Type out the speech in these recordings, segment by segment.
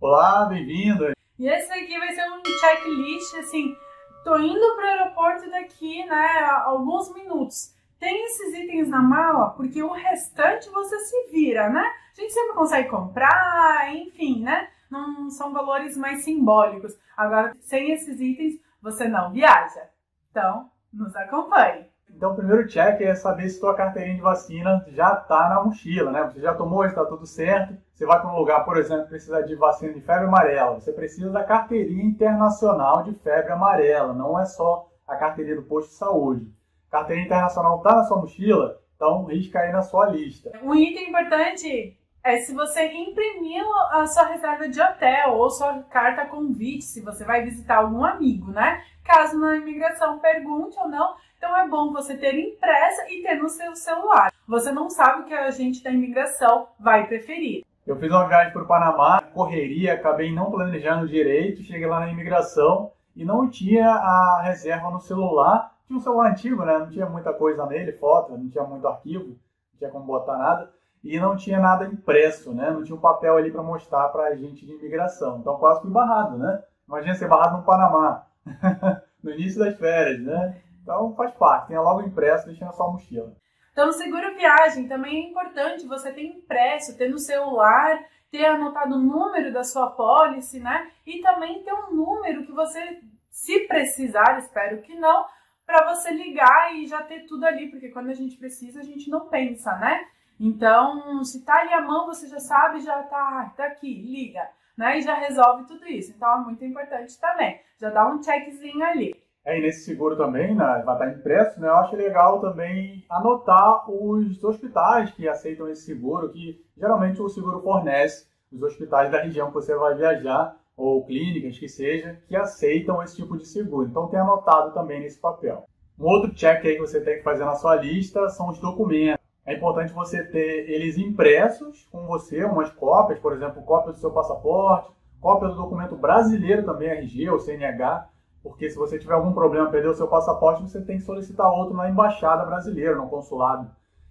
Olá, bem-vindo! E esse aqui vai ser um checklist, assim, tô indo pro aeroporto daqui, né, alguns minutos. Tem esses itens na mala, porque o restante você se vira, né? A gente sempre consegue comprar, enfim, né? Não são valores mais simbólicos. Agora, sem esses itens, você não viaja. Então, nos acompanhe. Então, o primeiro check é saber se tua carteirinha de vacina já está na mochila, né? Você já tomou, está tudo certo. Você vai para um lugar, por exemplo, precisa de vacina de febre amarela. Você precisa da carteirinha internacional de febre amarela, não é só a carteirinha do posto de saúde. Carteirinha internacional está na sua mochila, então risca aí na sua lista. Um item importante é se você imprimiu a sua reserva de hotel ou sua carta convite, se você vai visitar algum amigo, né? Caso na imigração pergunte ou não, então é bom você ter impressa e ter no seu celular. Você não sabe o que a gente da imigração vai preferir. Eu fiz uma viagem para o Panamá, correria, acabei não planejando direito, cheguei lá na imigração e não tinha a reserva no celular. Tinha um celular antigo, né? Não tinha muita coisa nele, foto, não tinha muito arquivo, não tinha como botar nada. E não tinha nada impresso, né? Não tinha um papel ali para mostrar para a gente de imigração. Então quase fui barrado, né? Imagina ser barrado no Panamá, no início das férias, né? Então faz parte, tenha logo impresso, deixa na sua mochila. Então, seguro viagem também é importante você ter impresso, ter no celular, ter anotado o número da sua pólice, né? E também ter um número que você, se precisar, espero que não, para você ligar e já ter tudo ali, porque quando a gente precisa, a gente não pensa, né? Então, se tá ali a mão, você já sabe, já tá, tá aqui, liga, né? E já resolve tudo isso. Então, é muito importante também. Já dá um checkzinho ali. É, e nesse seguro também, né, vai estar impresso, né, eu acho legal também anotar os hospitais que aceitam esse seguro, que geralmente o seguro fornece os hospitais da região que você vai viajar, ou clínicas que seja, que aceitam esse tipo de seguro. Então tem anotado também nesse papel. Um outro check aí que você tem que fazer na sua lista são os documentos. É importante você ter eles impressos com você, umas cópias, por exemplo, cópia do seu passaporte, cópia do documento brasileiro também, RG ou CNH, porque se você tiver algum problema, perder o seu passaporte, você tem que solicitar outro na embaixada brasileira, no consulado.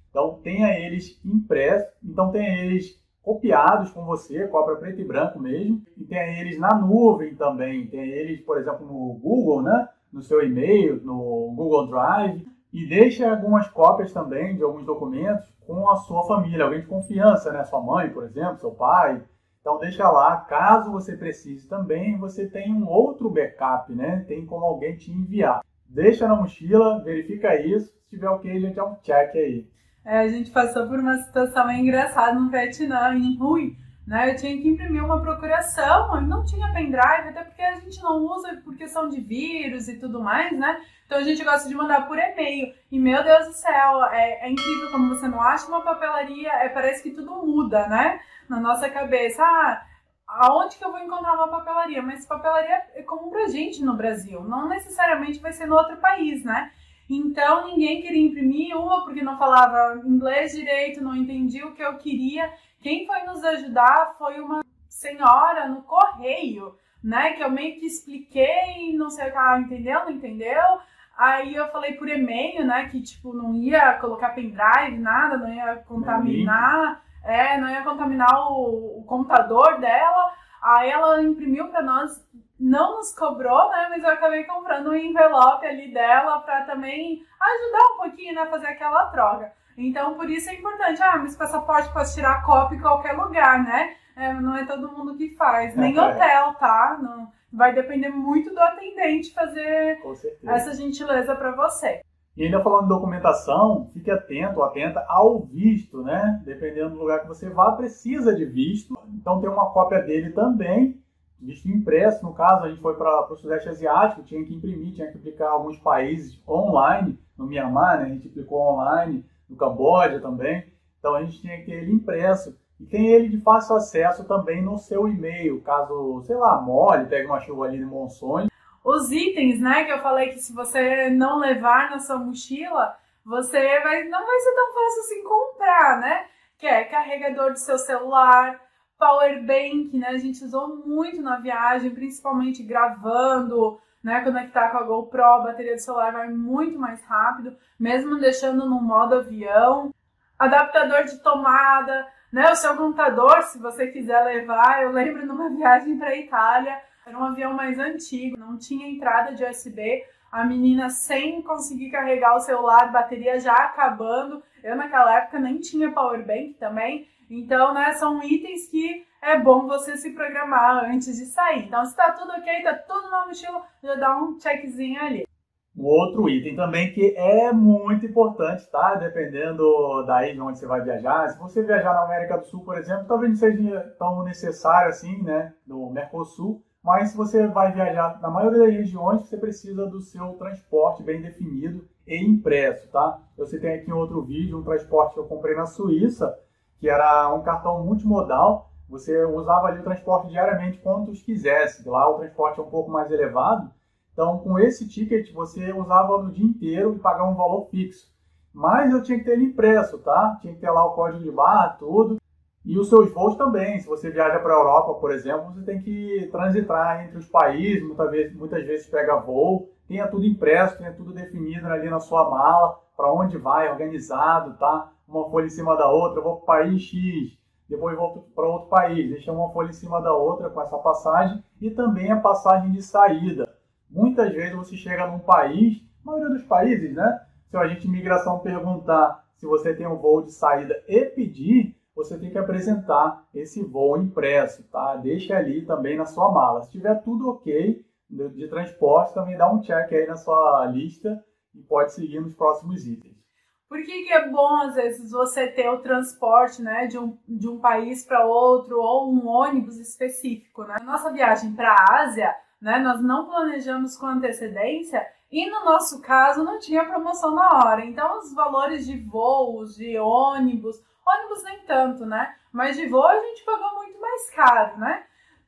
Então tenha eles impressos, então tenha eles copiados com você, cópia preto e branco mesmo, e tenha eles na nuvem também, tenha eles, por exemplo, no Google, né? no seu e-mail, no Google Drive, e deixe algumas cópias também de alguns documentos com a sua família, alguém de confiança, né? Sua mãe, por exemplo, seu pai, então deixa lá, caso você precise também, você tem um outro backup, né? Tem como alguém te enviar. Deixa na mochila, verifica isso. Se tiver ok, a gente dá um check aí. É, a gente passou por uma situação engraçada no Vietnã, em Rui, né? Eu tinha que imprimir uma procuração, não tinha pendrive, até porque a gente não usa por questão de vírus e tudo mais, né? Então a gente gosta de mandar por e-mail. E meu Deus do céu, é, é incrível como você não acha uma papelaria, é, parece que tudo muda, né? Na nossa cabeça, ah, aonde que eu vou encontrar uma papelaria? Mas papelaria é comum pra gente no Brasil, não necessariamente vai ser no outro país, né? Então ninguém queria imprimir uma porque não falava inglês direito, não entendia o que eu queria. Quem foi nos ajudar foi uma senhora no correio, né? Que eu meio que expliquei, não sei o que ela entendeu, não entendeu. Aí eu falei por e-mail, né? Que tipo, não ia colocar pendrive, nada, não ia contaminar é, não ia contaminar o, o computador dela. Aí ela imprimiu para nós, não nos cobrou, né? Mas eu acabei comprando um envelope ali dela para também ajudar um pouquinho, né? Fazer aquela troca. Então, por isso é importante. Ah, mas passaporte pode tirar cópia em qualquer lugar, né? É, não é todo mundo que faz. Nem é. hotel, tá? Não, vai depender muito do atendente fazer essa gentileza para você. E ainda falando de documentação, fique atento, atenta ao visto, né? Dependendo do lugar que você vá, precisa de visto. Então tem uma cópia dele também, visto impresso. No caso, a gente foi para o Sudeste Asiático, tinha que imprimir, tinha que aplicar alguns países online, no Myanmar, né? A gente aplicou online, no Camboja também. Então a gente tinha que ter ele impresso. E tem ele de fácil acesso também no seu e-mail, caso, sei lá, mole, pegue uma chuva ali no monções os itens, né, que eu falei que se você não levar na sua mochila, você vai, não vai ser tão fácil assim comprar, né? Que é carregador do seu celular, power bank, né? A gente usou muito na viagem, principalmente gravando, né? Conectar com a GoPro, a bateria do celular vai muito mais rápido, mesmo deixando no modo avião. Adaptador de tomada, né, o seu computador, se você quiser levar. Eu lembro numa viagem para Itália, era um avião mais antigo, não tinha entrada de USB. A menina sem conseguir carregar o celular, bateria já acabando. Eu naquela época nem tinha power bank também. Então, né, são itens que é bom você se programar antes de sair. Então, se tá tudo ok, tá tudo na mochila, já dá um checkzinho ali. Um outro item também que é muito importante, tá? Dependendo daí de onde você vai viajar. Se você viajar na América do Sul, por exemplo, talvez não seja tão necessário assim, né? No Mercosul. Mas se você vai viajar na maioria das regiões, você precisa do seu transporte bem definido e impresso, tá? Eu citei aqui em outro vídeo um transporte que eu comprei na Suíça, que era um cartão multimodal. Você usava ali o transporte diariamente quantos quisesse. Lá o transporte é um pouco mais elevado. Então, com esse ticket, você usava no dia inteiro e pagava um valor fixo. Mas eu tinha que ter ele impresso, tá? Tinha que ter lá o código de barra, tudo. E os seus voos também. Se você viaja para a Europa, por exemplo, você tem que transitar entre os países. Muitas vezes, muitas vezes pega voo. Tenha tudo impresso, tenha tudo definido ali na sua mala. Para onde vai, organizado, tá? uma folha em cima da outra, eu vou para o país X, depois volto para outro país, deixa uma folha em cima da outra com essa passagem e também a passagem de saída. Muitas vezes você chega num país, a maioria dos países, né? Se o agente de imigração perguntar se você tem um voo de saída e pedir, você tem que apresentar esse voo impresso, tá? Deixa ali também na sua mala. Se tiver tudo ok de, de transporte, também dá um check aí na sua lista e pode seguir nos próximos itens. Por que, que é bom, às vezes, você ter o transporte né, de, um, de um país para outro ou um ônibus específico? Né? Nossa viagem para a Ásia, né, nós não planejamos com antecedência e no nosso caso não tinha promoção na hora. Então, os valores de voos, de ônibus, ônibus nem tanto, né? Mas de voo a gente pagou muito mais caro, né?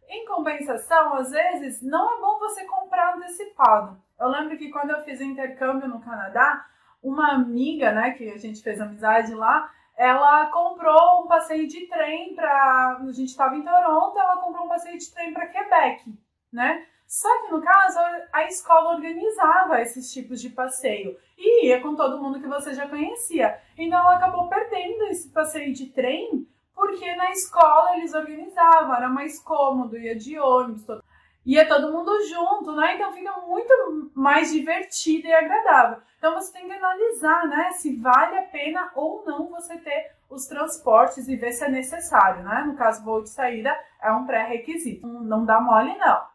Em compensação, às vezes, não é bom você comprar antecipado. Eu lembro que quando eu fiz intercâmbio no Canadá, uma amiga, né, que a gente fez amizade lá, ela comprou um passeio de trem para. A gente estava em Toronto, ela comprou um passeio de trem para Quebec, né? Só que no caso, a escola organizava esses tipos de passeio e ia com todo mundo que você já conhecia. Então ela acabou perdendo esse passeio de trem porque na escola eles organizavam, era mais cômodo, ia de ônibus, todo ia todo mundo junto, né? Então fica muito mais divertido e agradável. Então você tem que analisar, né, se vale a pena ou não você ter os transportes e ver se é necessário, né? No caso, voo de saída é um pré-requisito. Não dá mole, não.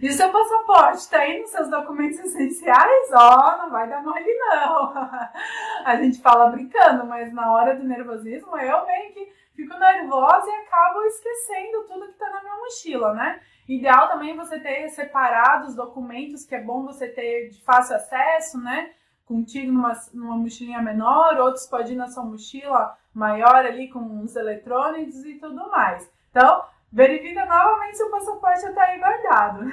E o seu passaporte está aí nos seus documentos essenciais? Ó, oh, não vai dar mole, não. A gente fala brincando, mas na hora do nervosismo eu meio que fico nervosa e acabo esquecendo tudo que está na minha mochila, né? Ideal também você ter separado os documentos, que é bom você ter de fácil acesso, né? Contigo numa, numa mochilinha menor, outros podem ir na sua mochila maior ali com os eletrônicos e tudo mais. Então, verifica novamente se o passaporte está aí guardado.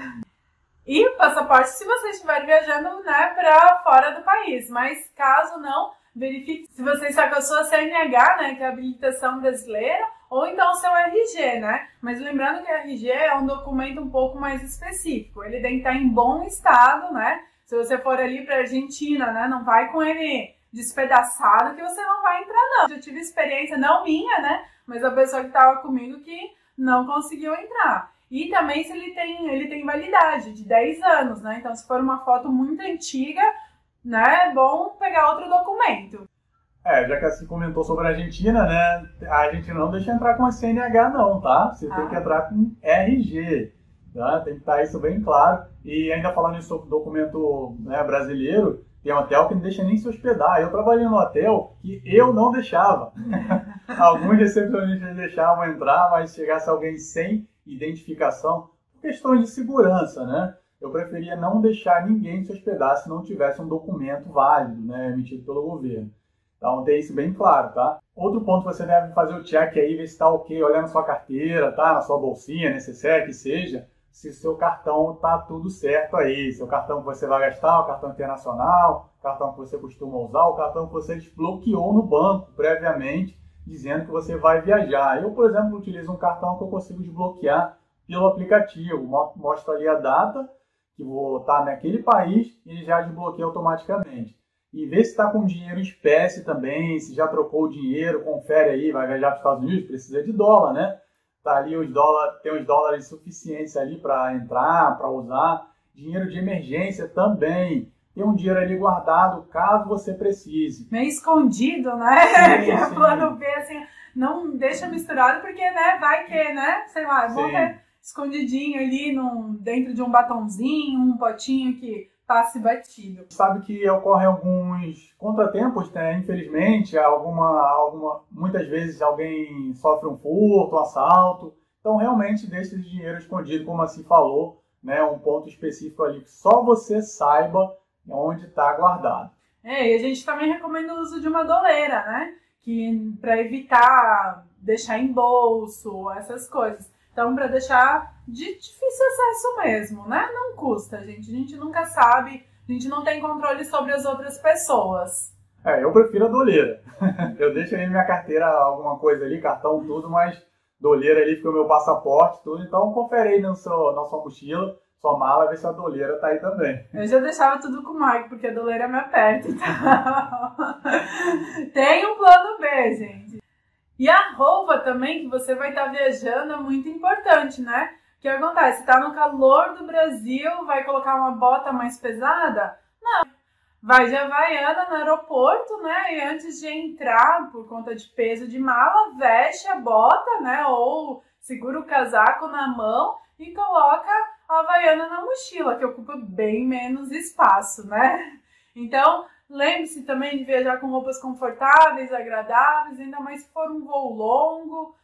E passaporte se você estiver viajando né, para fora do país, mas caso não, verifique se você está com a sua CNH, né, que é a habilitação brasileira, ou então o seu RG, né? Mas lembrando que o RG é um documento um pouco mais específico. Ele tem que estar em bom estado, né? Se você for ali para Argentina, né? Não vai com ele despedaçado que você não vai entrar, não. Eu tive experiência, não minha, né? Mas a pessoa que estava comigo que não conseguiu entrar. E também se ele tem, ele tem validade de 10 anos, né? Então, se for uma foto muito antiga, né? É bom pegar outro documento. É, já que você comentou sobre a Argentina, né? A Argentina não deixa entrar com a CNH, não, tá? Você ah. tem que entrar com RG. Tá? Tem que estar isso bem claro. E ainda falando sobre documento né, brasileiro, tem um hotel que não deixa nem se hospedar. Eu trabalhei no hotel que eu não deixava. Alguns recepcionistas deixavam entrar, mas chegasse alguém sem identificação, por questões de segurança, né? Eu preferia não deixar ninguém se hospedar se não tivesse um documento válido, né, emitido pelo governo. Então, ter isso bem claro, tá? Outro ponto você deve fazer o check aí, ver se está ok, olhar na sua carteira, tá? Na sua bolsinha, necessário que seja, se seu cartão tá tudo certo aí. Seu cartão que você vai gastar, o cartão internacional, o cartão que você costuma usar, o cartão que você desbloqueou no banco previamente, dizendo que você vai viajar. Eu, por exemplo, utilizo um cartão que eu consigo desbloquear pelo aplicativo. Mostro ali a data que vou estar naquele país e ele já desbloqueia automaticamente. e vê se está com dinheiro em espécie também, se já trocou o dinheiro, confere aí, vai viajar para os Estados Unidos, precisa de dólar, né? Tá ali os dólares, tem os dólares suficientes ali para entrar, para usar. Dinheiro de emergência também. Tem um dinheiro ali guardado caso você precise. Meio escondido, né? Sim, que é plano B, assim, não deixa misturado, porque, né, vai que, né, sei lá, vou ter escondidinho ali num, dentro de um batonzinho, um potinho que passe batido. Sabe que ocorrem alguns contratempos, né? Infelizmente, alguma, alguma, muitas vezes alguém sofre um furto, um assalto. Então, realmente, deixa esse dinheiro escondido, como assim falou, né? Um ponto específico ali que só você saiba onde está guardado. É, e a gente também recomenda o uso de uma doleira, né? Que para evitar deixar em bolso, essas coisas. Então, para deixar de difícil acesso mesmo, né? Não custa, gente. A gente nunca sabe, a gente não tem controle sobre as outras pessoas. É, eu prefiro a doleira. eu deixo aí minha carteira, alguma coisa ali, cartão, tudo, mas doleira ali fica o meu passaporte, tudo. Então, confere aí na sua, na sua mochila, sua mala, ver se a doleira tá aí também. Eu já deixava tudo com o Mike, porque a doleira me aperta. Então... tem um plano B, gente. E a roupa também, que você vai estar tá viajando, é muito importante, né? Que acontece? Está no calor do Brasil, vai colocar uma bota mais pesada? Não. Vai de Havaiana no aeroporto, né? E antes de entrar, por conta de peso de mala, veste a bota, né? Ou segura o casaco na mão e coloca a Havaiana na mochila, que ocupa bem menos espaço, né? Então, Lembre-se também de viajar com roupas confortáveis, agradáveis, ainda mais se for um voo longo.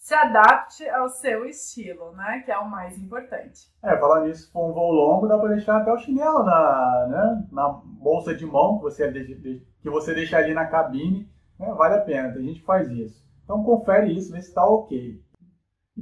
Se adapte ao seu estilo, né? Que é o mais importante. É, falando nisso, for um voo longo, dá para deixar até o chinelo na, né, na bolsa de mão que você, que você deixa ali na cabine. Né, vale a pena, a gente faz isso. Então confere isso, vê se está ok.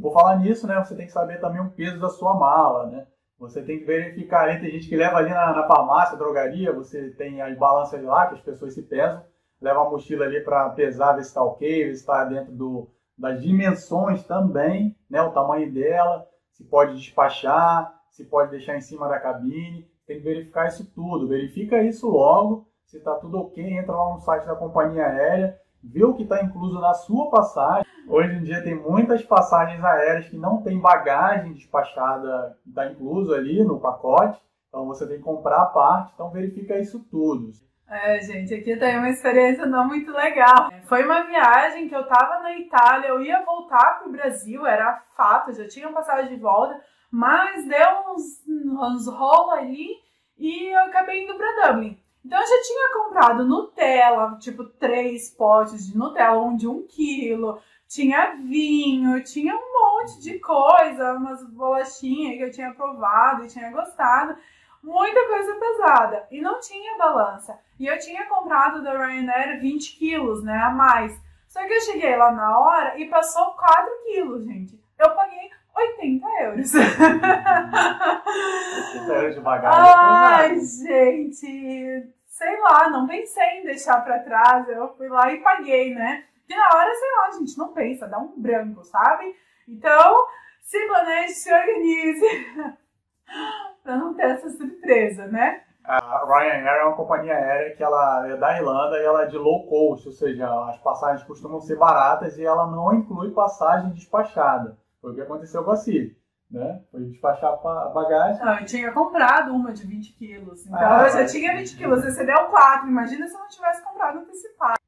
Por falar nisso, né, você tem que saber também o peso da sua mala, né? Você tem que verificar, tem gente que leva ali na, na farmácia, drogaria, você tem as balanças lá, que as pessoas se pesam, leva a mochila ali para pesar, ver se está ok, ver se está dentro do, das dimensões também, né, o tamanho dela, se pode despachar, se pode deixar em cima da cabine, tem que verificar isso tudo, verifica isso logo, se está tudo ok, entra lá no site da companhia aérea, vê o que está incluso na sua passagem. Hoje em dia tem muitas passagens aéreas que não tem bagagem despachada, está incluso ali no pacote. Então você tem que comprar a parte, então verifica isso tudo. É, gente, aqui tem uma experiência não muito legal. Foi uma viagem que eu tava na Itália, eu ia voltar pro Brasil, era fato, já tinha passagem de volta, mas deu uns, uns rolos ali e eu acabei indo para Dublin. Então eu já tinha comprado Nutella, tipo três potes de Nutella, um de um quilo. Tinha vinho, tinha um monte de coisa, umas bolachinhas que eu tinha provado e tinha gostado. Muita coisa pesada. E não tinha balança. E eu tinha comprado da Ryanair 20 quilos, né, a mais. Só que eu cheguei lá na hora e passou 4 quilos, gente. Eu paguei 80 euros. 80 euros de bagagem. Ai, gente sei lá, não pensei em deixar para trás, eu fui lá e paguei, né? E na hora, sei lá, a gente não pensa, dá um branco, sabe? Então, se planeje, se organize para não ter essa surpresa, né? A Ryanair é uma companhia aérea que ela é da Irlanda e ela é de low cost, ou seja, as passagens costumam ser baratas e ela não inclui passagem despachada. Foi o que aconteceu com a Cid né? Foi despachar a bagagem. Não, eu tinha comprado uma de 20 quilos. Então ah, eu já tinha 20 quilos, você deu 4. Imagina se eu não tivesse comprado antecipado.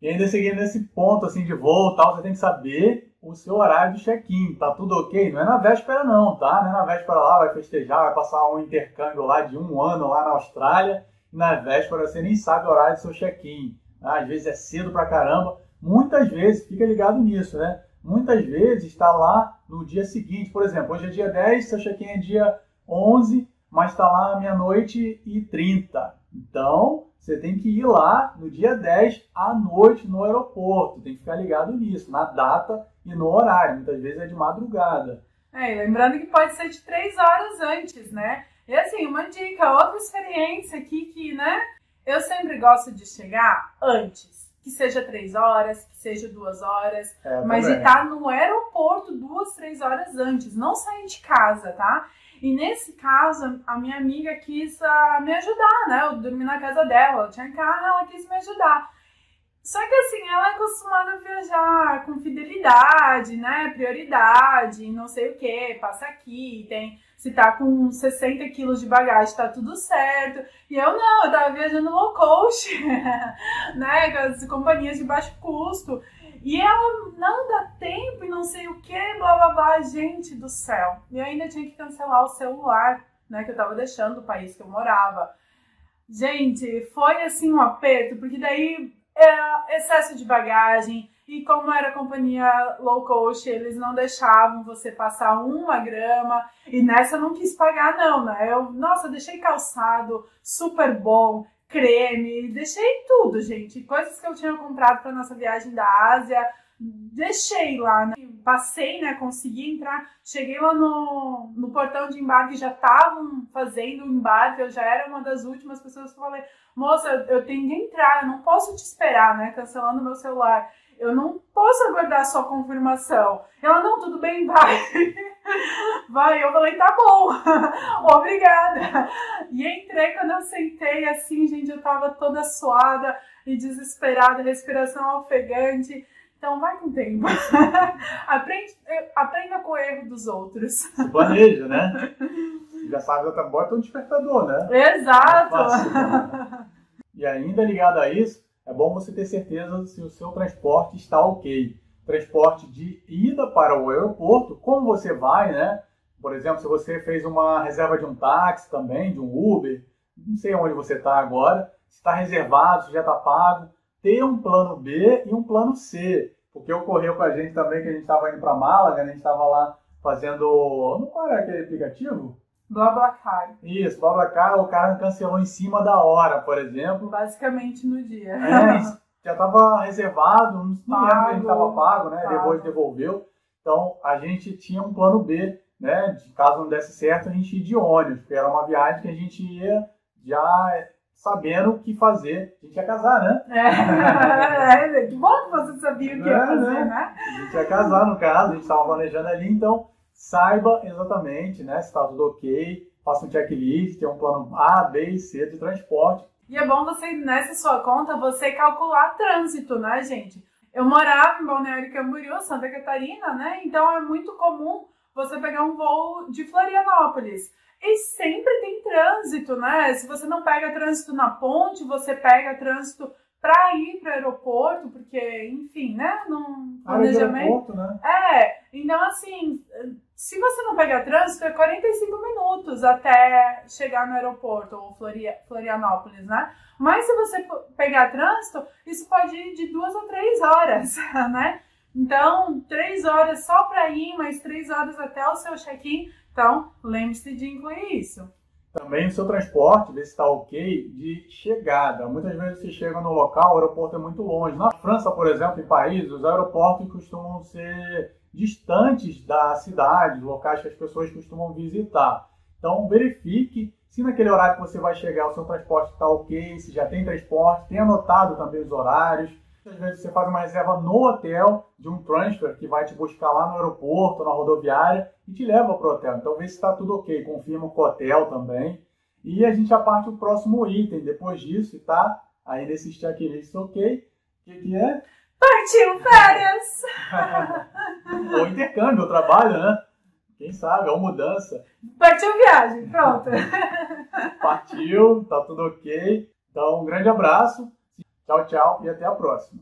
E ainda seguindo nesse ponto assim de voo tal, você tem que saber o seu horário de check-in. Tá tudo ok? Não é na véspera não, tá? Não é na véspera lá, vai festejar, vai passar um intercâmbio lá de um ano lá na Austrália. Na véspera você nem sabe o horário do seu check-in. Às vezes é cedo pra caramba. Muitas vezes, fica ligado nisso, né? muitas vezes está lá no dia seguinte. Por exemplo, hoje é dia 10, seu check-in é dia 11, mas está lá meia-noite e 30. Então, você tem que ir lá no dia 10 à noite no aeroporto. Tem que ficar ligado nisso, na data e no horário. Muitas vezes é de madrugada. É, lembrando que pode ser de 3 horas antes, né? E assim, uma dica, outra experiência aqui que, né? Eu sempre gosto de chegar antes que seja três horas, que seja duas horas, é, mas de estar no aeroporto duas, três horas antes, não sair de casa, tá? E nesse caso, a minha amiga quis uh, me ajudar, né? Eu dormi na casa dela, eu tinha carro, ela quis me ajudar. Só que assim, ela é acostumada a viajar com fidelidade, né? Prioridade, não sei o que, passa aqui, tem. Se tá com 60 quilos de bagagem, tá tudo certo. E eu não, eu tava viajando low cost, né? Com as companhias de baixo custo. E ela não dá tempo e não sei o que, blá blá blá, gente do céu. E eu ainda tinha que cancelar o celular, né? Que eu tava deixando o país que eu morava. Gente, foi assim um aperto, porque daí é, excesso de bagagem. E como era companhia low cost, eles não deixavam você passar uma grama. E nessa eu não quis pagar, não, né? Eu, nossa, deixei calçado super bom, creme, deixei tudo, gente. Coisas que eu tinha comprado para nossa viagem da Ásia, deixei lá, né? Passei, né? Consegui entrar. Cheguei lá no, no portão de embarque, já estavam fazendo o embarque. Eu já era uma das últimas pessoas que falei: Moça, eu tenho que entrar, eu não posso te esperar, né? Cancelando meu celular. Eu não posso aguardar sua confirmação. Ela, não, tudo bem, vai. Vai, eu falei, tá bom, obrigada. E entrei, quando eu sentei assim, gente, eu tava toda suada e desesperada, respiração ofegante. Então vai com tempo. Aprende, aprenda com o erro dos outros. Se planeja, né? Já sabe, outra bota um despertador, né? Exato! É e ainda ligado a isso, é bom você ter certeza se o seu transporte está ok. Transporte de ida para o aeroporto, como você vai, né? Por exemplo, se você fez uma reserva de um táxi também, de um Uber, não sei onde você está agora, se está reservado, se já está pago, ter um plano B e um plano C. Porque ocorreu com a gente também que a gente estava indo para Málaga, a gente estava lá fazendo. Não qual era aquele aplicativo? BlaBlaCar. Isso, BlaBlaCar, o cara cancelou em cima da hora, por exemplo. Basicamente no dia. É, já estava reservado, não pago, lembro que a gente estava pago, né? Pago. Depois devolveu. Então a gente tinha um plano B, né? De caso não desse certo, a gente ia de ônibus, porque era uma viagem que a gente ia já sabendo o que fazer. A gente ia casar, né? É, é que bom que você sabia o que é, ia fazer, né? né? A gente ia casar, no caso, a gente estava planejando ali, então saiba exatamente né, se está tudo ok, faça um checklist, tem um plano A, B e C de transporte. E é bom você, nessa sua conta, você calcular trânsito, né, gente? Eu morava em Balneário Camboriú, Santa Catarina, né? Então é muito comum você pegar um voo de Florianópolis. E sempre tem trânsito, né? Se você não pega trânsito na ponte, você pega trânsito para ir para o aeroporto, porque, enfim, né? Num planejamento. Né? É, então assim, se você não pegar trânsito, é 45 minutos até chegar no aeroporto, ou Florianópolis, né? Mas se você pegar trânsito, isso pode ir de duas a três horas, né? Então, três horas só para ir, mais três horas até o seu check-in então, lembre-se de incluir isso. Também o seu transporte, ver se está ok, de chegada. Muitas vezes você chega no local, o aeroporto é muito longe. Na França, por exemplo, em países, os aeroportos costumam ser distantes da cidade, locais que as pessoas costumam visitar. Então, verifique se naquele horário que você vai chegar o seu transporte está ok, se já tem transporte, tenha anotado também os horários. Às vezes você faz uma reserva no hotel de um transfer que vai te buscar lá no aeroporto, na rodoviária e te leva para o hotel. Então vê se está tudo ok, confirma com o hotel também. E a gente já parte o próximo item. Depois disso, tá? Aí nesse checklist ok. O que, que é? Partiu férias! ou intercâmbio, ou trabalho, né? Quem sabe, ou mudança. Partiu viagem, pronto. Partiu, tá tudo ok. Então, um grande abraço. Tchau, tchau e até a próxima.